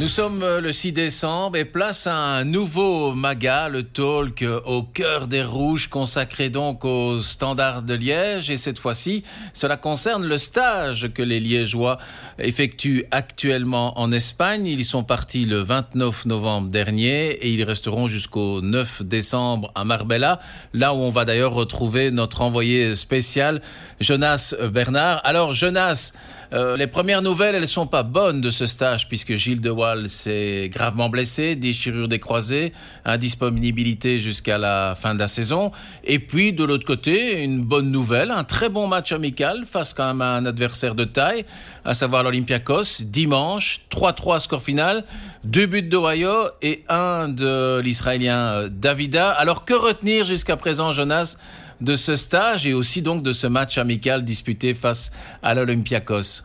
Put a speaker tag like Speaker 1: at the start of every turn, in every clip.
Speaker 1: Nous sommes euh, le 6 décembre et place à un nouveau MAGA, le talk euh, au cœur des rouges, consacré donc au standard de Liège. Et cette fois-ci, cela concerne le stage que les Liégeois effectuent actuellement en Espagne. Ils sont partis le 29 novembre dernier et ils resteront jusqu'au 9 décembre à Marbella, là où on va d'ailleurs retrouver notre envoyé spécial, Jonas Bernard. Alors, Jonas, euh, les premières nouvelles, elles sont pas bonnes de ce stage puisque Gilles de Waal s'est gravement blessé, déchirure des croisés, indisponibilité jusqu'à la fin de la saison. Et puis de l'autre côté, une bonne nouvelle, un très bon match amical face quand même à un adversaire de taille, à savoir l'Olympiakos, dimanche, 3-3 score final, deux buts d'Ohio et un de l'Israélien euh, Davida. Alors que retenir jusqu'à présent, Jonas de ce stage et aussi donc de ce match amical disputé face à l'Olympiakos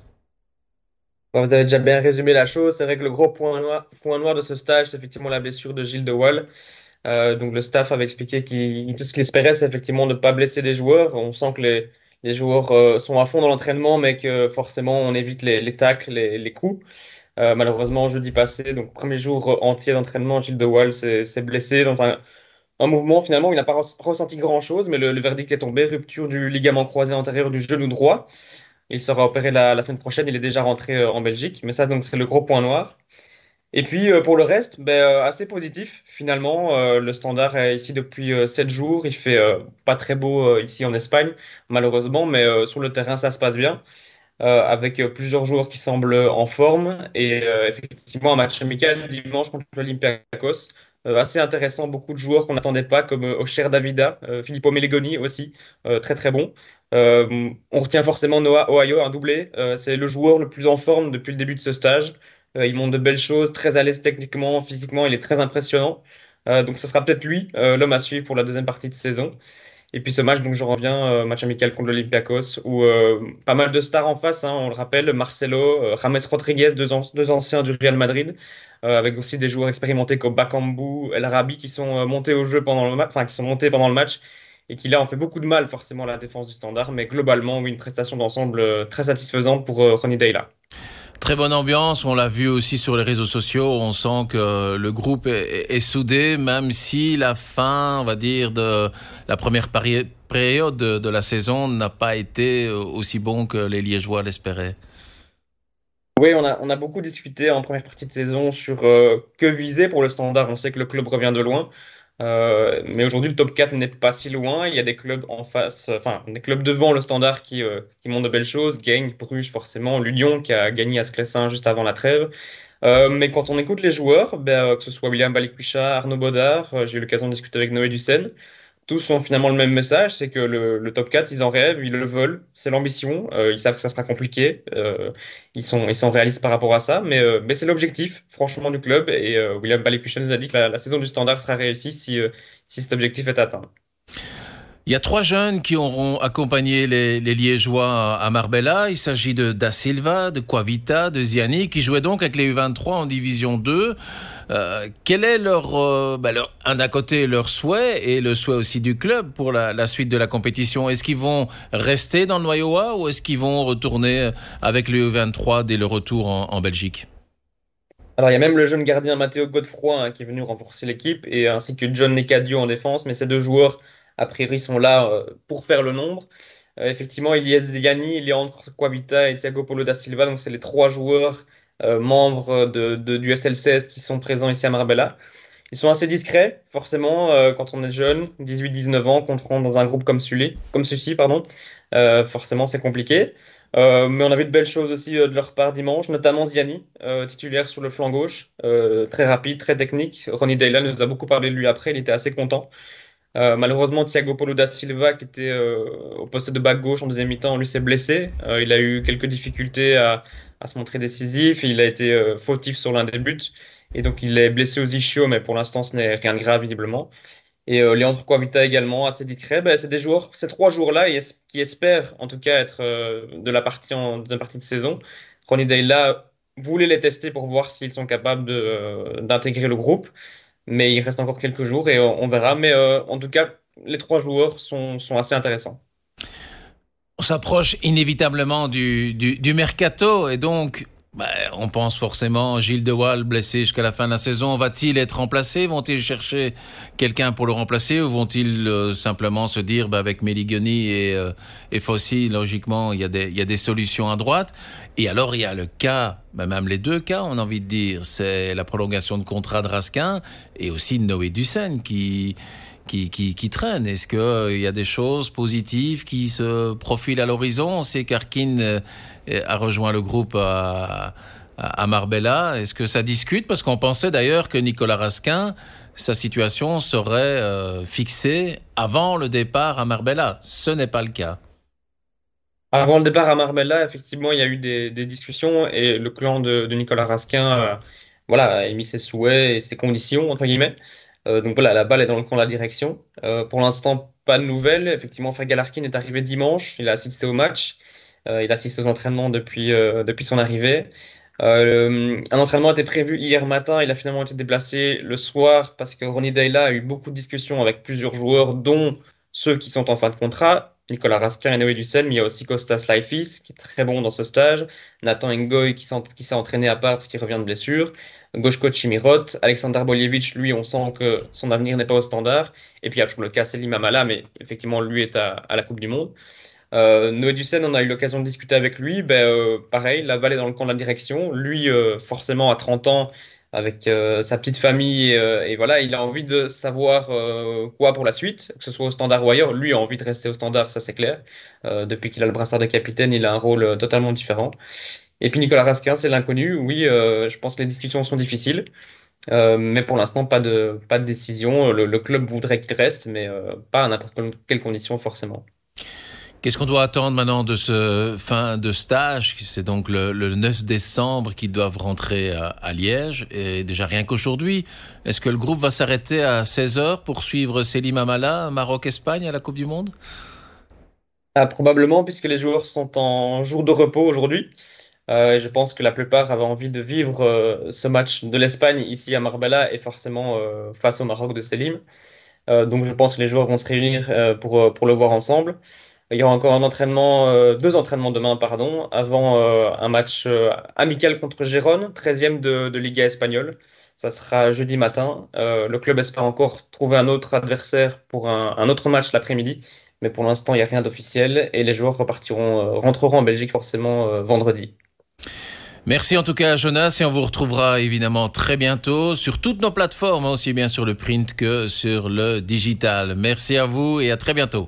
Speaker 2: Vous avez déjà bien résumé la chose. C'est vrai que le gros point noir, de ce stage, c'est effectivement la blessure de Gilles de Wall. Euh, donc le staff avait expliqué qu'il tout ce qu'il espérait, c'est effectivement ne pas blesser des joueurs. On sent que les, les joueurs euh, sont à fond dans l'entraînement, mais que forcément on évite les, les tacles, les, les coups. Euh, malheureusement, jeudi passé, donc premier jour entier d'entraînement, Gilles de Wall s'est blessé dans un, un mouvement finalement il n'a pas ressenti grand-chose, mais le, verdict est tombé, rupture du ligament croisé antérieur du genou droit. Il sera opéré la, semaine prochaine, il est déjà rentré euh, en Belgique, mais ça donc c'est le gros point noir. Et puis euh, pour le reste, ben, euh, assez positif finalement. le standard est ici depuis 7 jours, il fait pas très beau ici en Espagne malheureusement, mais sur le terrain ça se passe bien. avec plusieurs joueurs qui semblent en forme et effectivement un match amical dimanche contre l'Olympiakos assez intéressant, beaucoup de joueurs qu'on n'attendait pas, comme euh, Ocher Davida, euh, Filippo Melegoni aussi, très très bon. on retient forcément Noah Ohio, un doublé. c'est le joueur le plus en forme depuis le début de ce stage. il montre de belles choses, très à l'aise techniquement, physiquement, il est très impressionnant. donc ce sera peut-être lui, l'homme à suivre pour la deuxième partie de saison. Et puis ce match, donc je reviens, match amical contre l'Olympiakos, où pas mal de stars en face, hein, on le rappelle, Marcelo, James Rodriguez, deux, anciens du Real Madrid, euh, avec aussi des joueurs expérimentés comme Bakambu, El Arabi qui sont euh, montés au jeu pendant le match, enfin qui sont montés pendant le match et qui là ont fait beaucoup de mal forcément à la défense du standard, mais globalement oui une prestation d'ensemble euh, très satisfaisante pour Ronnie Deyla.
Speaker 1: Très bonne ambiance, on l'a vu aussi sur les réseaux sociaux, on sent que le groupe est, soudé, même si la fin, on va dire, de la première période de, la saison n'a pas été aussi bon que les Liégeois l'espéraient.
Speaker 2: Oui, on a, on a beaucoup discuté en première partie de saison sur euh, que viser pour le standard. On sait que le club revient de loin. Euh, mais aujourd'hui, le top 4 n'est pas si loin. Il y a des clubs en face, enfin, des clubs devant le standard qui, euh, qui de belles choses. Gagne, Bruges, forcément. L'Union qui a gagné à Sclessin juste avant la trêve. mais quand on écoute les joueurs, ben, que ce soit William Balikwisha, Arnaud Baudard, j'ai eu l'occasion de discuter avec Noé Dussen, tous ont finalement le même message, c'est que le, top 4, ils en rêvent, ils le veulent, c'est l'ambition, euh, ils savent que ça sera compliqué, euh, ils, sont, ils sont réalistes par rapport à ça, mais, euh, c'est l'objectif, franchement, du club, et William Balikuchen nous a dit que la, saison du standard sera réussie si, si cet objectif est atteint.
Speaker 1: Il y a trois jeunes qui auront accompagné les, Liégeois à Marbella. Il s'agit de Da Silva, de Quavita, de Ziani, qui jouaient donc avec les U23 en Division 2. Euh, quel est leur, euh, bah, un d'un côté leur souhait et le souhait aussi du club pour la, suite de la compétition? Est-ce qu'ils vont rester dans le noyau ou est-ce qu'ils vont retourner avec les U23 dès le retour en, en Belgique?
Speaker 2: Alors, il y a même le jeune gardien Matteo Godefroy hein, qui est venu renforcer l'équipe, et ainsi que John Necadio en défense. Mais ces deux joueurs a priori, sont là euh, pour faire le nombre. Euh, effectivement, il y a Yanni, Leandro Quabita et Thiago Polo da Silva. Donc, c'est les trois joueurs euh, membres de, du SL16 qui sont présents ici à Marbella. Ils sont assez discrets, forcément, quand on est jeune, 18-19 ans, qu'on rentre dans un groupe comme celui, comme ceci, pardon. forcément, c'est compliqué. mais on a vu de belles choses aussi de leur part dimanche, notamment Ziani, titulaire sur le flanc gauche, très rapide, très technique. Ronnie Deyla nous a beaucoup parlé de lui après, il était assez content. Euh, malheureusement, Thiago Paulo da Silva, qui était euh, au poste de back gauche en deuxième mi-temps, lui s'est blessé. Euh, il a eu quelques difficultés à, se montrer décisif. Il a été fautif sur l'un des buts. Et donc, il est blessé aux ischios, mais pour l'instant, ce n'est rien de grave, visiblement. Et Leandro Coavita également, assez discret. Ben, c'est des ces trois joueurs-là, qui espèrent en tout cas être de la partie en deuxième partie de saison. Ronnie Deyla voulait les tester pour voir s'ils sont capables d'intégrer le groupe mais il reste encore quelques jours et on, verra. Mais euh, en tout cas, les trois joueurs sont, sont assez intéressants.
Speaker 1: On s'approche inévitablement du, du, du, mercato et donc ben, on pense forcément Gilles De Waal blessé jusqu'à la fin de la saison. Va-t-il être remplacé? Vont-ils chercher quelqu'un pour le remplacer ou vont-ils euh, simplement se dire ben, avec Meligoni et, euh, et Fossi, logiquement, il y, a des, y a des solutions à droite? Et alors, il y a le cas, ben, même les deux cas, on a envie de dire, c'est la prolongation de contrat de Raskin et aussi de Noé Dussen qui qui, qui, qui traîne Est-ce qu'il euh, y a des choses positives qui se profilent à l'horizon? On sait qu'Arkin euh, a rejoint le groupe à, Marbella. Est-ce que ça discute? Parce qu'on pensait d'ailleurs que Nicolas Raskin, sa situation serait euh, fixée avant le départ à Marbella. Ce n'est pas le cas.
Speaker 2: Avant le départ à Marbella, effectivement, il y a eu des, discussions et le clan de, Nicolas Raskin voilà, a émis ses souhaits et ses conditions, entre guillemets. Euh, donc voilà, la balle est dans le camp de la direction. Euh, pour l'instant, pas de nouvelles. Effectivement, Fagel Arkin est arrivé dimanche. Il a assisté au match. Euh, il assiste aux entraînements depuis, depuis son arrivée. un entraînement était prévu hier matin. Il a finalement été déplacé le soir parce que Ronnie Dayla a eu beaucoup de discussions avec plusieurs joueurs, dont ceux qui sont en fin de contrat. Nicolas Raskin et Noé Dussel, mais il y a aussi Costas Laifis, qui est très bon dans ce stage. Nathan Ngoy, qui s'est entraîné à part parce qu'il revient de blessure. Goshko Chimirot. Alexander Boljevic, lui, on sent que son avenir n'est pas au standard. Et puis il y a toujours le cas Selim Amala, mais effectivement, lui est à, la Coupe du Monde. Euh, Noé Dussen, on a eu l'occasion de discuter avec lui. Ben, euh, pareil, la balle est dans le camp de la direction. Lui, euh, forcément, à 30 ans, avec euh, sa petite famille. Euh, et voilà, il a envie de savoir euh, quoi pour la suite, que ce soit au standard ou ailleurs. Lui a envie de rester au standard, ça c'est clair. depuis qu'il a le brassard de capitaine, il a un rôle totalement différent. Et puis Nicolas Raskin, c'est l'inconnu. Oui, je pense que les discussions sont difficiles. mais pour l'instant, pas de, décision. Le, le club voudrait qu'il reste, mais pas à n'importe quelle condition forcément.
Speaker 1: Qu'est-ce qu'on doit attendre maintenant de ce fin de stage? C'est donc le, 9 décembre qu'ils doivent rentrer à, Liège. Et déjà rien qu'aujourd'hui, est-ce que le groupe va s'arrêter à 16h pour suivre Selim Amala, Maroc-Espagne à la Coupe du Monde?
Speaker 2: Ah, Probablement, puisque les joueurs sont en jour de repos aujourd'hui. Euh, je pense que la plupart avaient envie de vivre euh, ce match de l'Espagne ici à Marbella et forcément euh, face au Maroc de Selim. donc je pense que les joueurs vont se réunir pour, pour le voir ensemble. Il y aura encore un euh, deux entraînements demain, pardon, avant euh, un match euh, amical contre Gérone, 13e de, Liga espagnole. Ça sera jeudi matin. le club espère encore trouver un autre adversaire pour un, autre match l'après-midi. Mais pour l'instant, il n'y a rien d'officiel et les joueurs repartiront, rentreront en Belgique forcément vendredi.
Speaker 1: Merci en tout cas Jonas et on vous retrouvera évidemment très bientôt sur toutes nos plateformes, aussi bien sur le print que sur le digital. Merci à vous et à très bientôt.